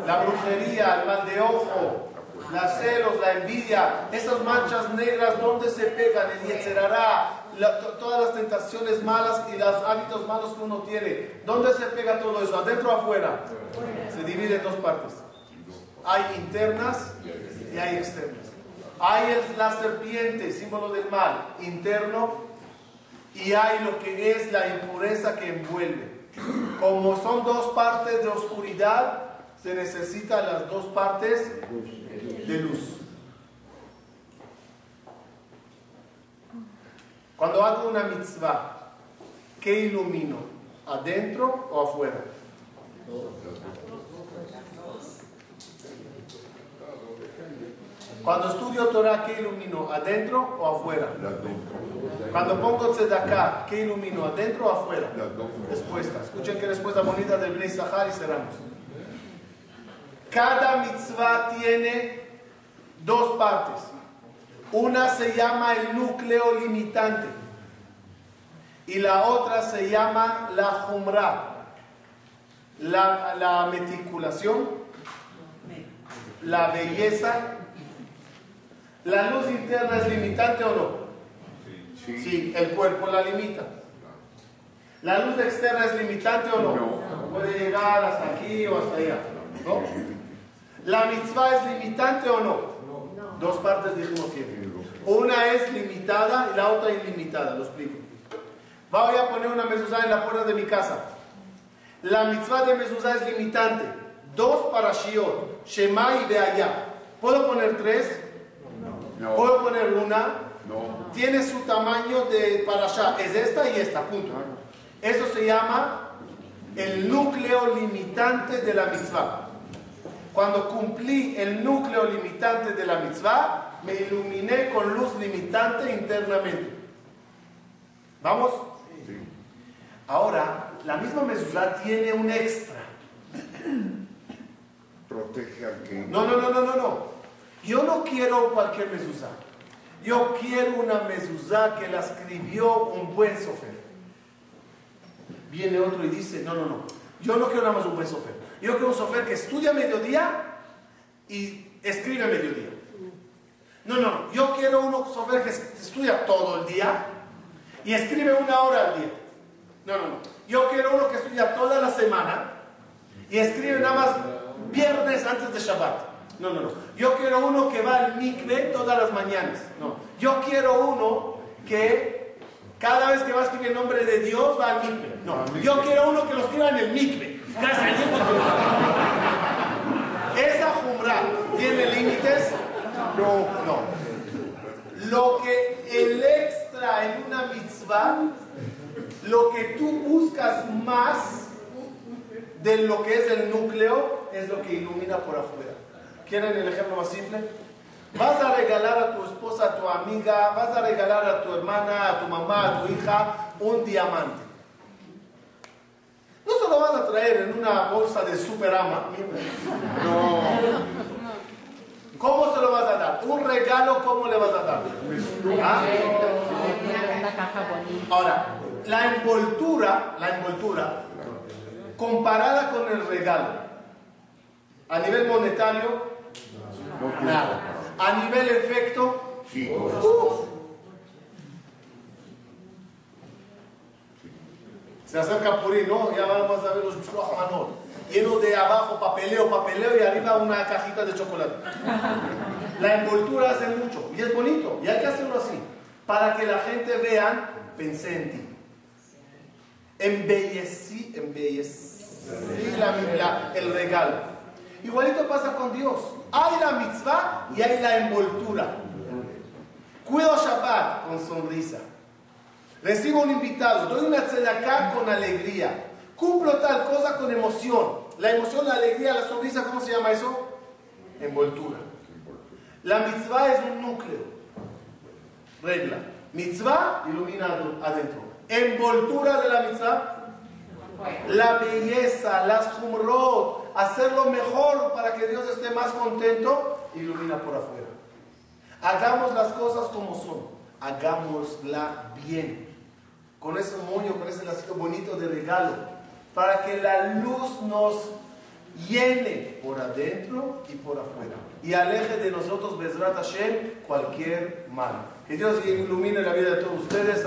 la brujería, el mal de ojo, las celos, la envidia, esas manchas negras, ¿dónde se pegan? El yetzerará, la- todas las tentaciones malas y los hábitos malos que uno tiene. ¿Dónde se pega todo eso? ¿Adentro o afuera? Se divide en dos partes. Hay internas y hay externas. Hay el- la serpiente, símbolo del mal, interno, y hay lo que es la impureza que envuelve. Como son dos partes de oscuridad, se necesitan las dos partes de luz. Cuando hago una mitzvah, ¿qué ilumino? ¿Adentro o afuera? Cuando estudio Torah, ¿qué ilumino? ¿Adentro o afuera? Cuando pongo tzedakah, ¿qué ilumino? ¿Adentro o afuera? Respuesta. Escuchen qué respuesta bonita del Bnei Sahar y cerramos. Cada mitzvah tiene dos partes. Una se llama el núcleo limitante y la otra se llama la jumra, la, la meticulación, la belleza. ¿La luz interna es limitante o no? Sí. Sí, el cuerpo la limita. ¿La luz externa es limitante o no? No. Puede llegar hasta aquí o hasta allá. ¿no? ¿La mitzvah es limitante o no? Dos partes dijimos que. Una es limitada y la otra ilimitada, lo explico. Voy a poner una mezuzá en la puerta de mi casa. La mitzvah de mezuzá es limitante. Dos para Shiot, Shema y Beaya. ¿Puedo poner tres? No. ¿Puedo poner una? No. tiene su tamaño de parashá, es esta y esta, punto. Eso se llama el núcleo limitante de la mitzvah. Cuando cumplí el núcleo limitante de la mitzvah, me iluminé con luz limitante internamente. ¿Vamos? Sí. Ahora, la misma mezuzá tiene un extra. Protege al que. No, no, no, no, no, no. Yo no quiero cualquier mezuzá. Yo quiero una mezuzá que la escribió un buen sofer. Viene otro y dice, no, no, no. Yo no quiero nada más un buen sofer. Yo quiero un sofer que estudia mediodía y escribe a mediodía. No, no, no. Yo quiero un sofer que estudia todo el día y escribe una hora al día. No, no, no. Yo quiero uno que estudia toda la semana y escribe nada más viernes antes de Shabbat. No, no, no. Yo quiero uno que va al mikve todas las mañanas. No. Yo quiero uno que cada vez que va a escribir el nombre de Dios va al mikve. No. Yo quiero uno que lo escriba en el mikve. ¿Esa jumra tiene límites? No, no. Lo que el extra en una mitzvah, lo que tú buscas más de lo que es el núcleo, es lo que ilumina por afuera. ¿Quieren el ejemplo más simple? Vas a regalar a tu esposa, a tu amiga, vas a regalar a tu hermana, a tu mamá, a tu hija un diamante. No se lo vas a traer en una bolsa de superama. No. ¿Cómo se lo vas a dar? Un regalo, ¿cómo le vas a dar? ¿Ah? Ahora, la envoltura, la envoltura, comparada con el regalo, a nivel monetario, nada. A nivel efecto. ¡uf! Se acerca Purí, ¿no? Ya vamos a ver los Shulchan Aruch, lleno de abajo papeleo, papeleo y arriba una cajita de chocolate. La envoltura hace mucho y es bonito y hay que hacerlo así para que la gente vean, pensé en ti. Embellecí, embellecí la, la- el regalo. Igualito pasa con Dios. Hay la mitzvah y hay la envoltura. Cuido Shabbat con sonrisa. Recibo un invitado, doy una tzedakah con alegría. Cumplo tal cosa con emoción. La emoción, la alegría, la sonrisa, ¿cómo se llama eso? Envoltura. La mitzvah es un núcleo. Regla. Mitzvah ilumina adu- adentro. Envoltura de la mitzvah. La belleza, las humrot, hacerlo mejor para que Dios esté más contento, ilumina por afuera. Hagamos las cosas como son. Hagámosla bien. Con ese moño, con ese lacito bonito de regalo. Para que la luz nos llene por adentro y por afuera. Y aleje de nosotros, Bezrat Hashem, cualquier mal. Que Dios ilumine la vida de todos ustedes.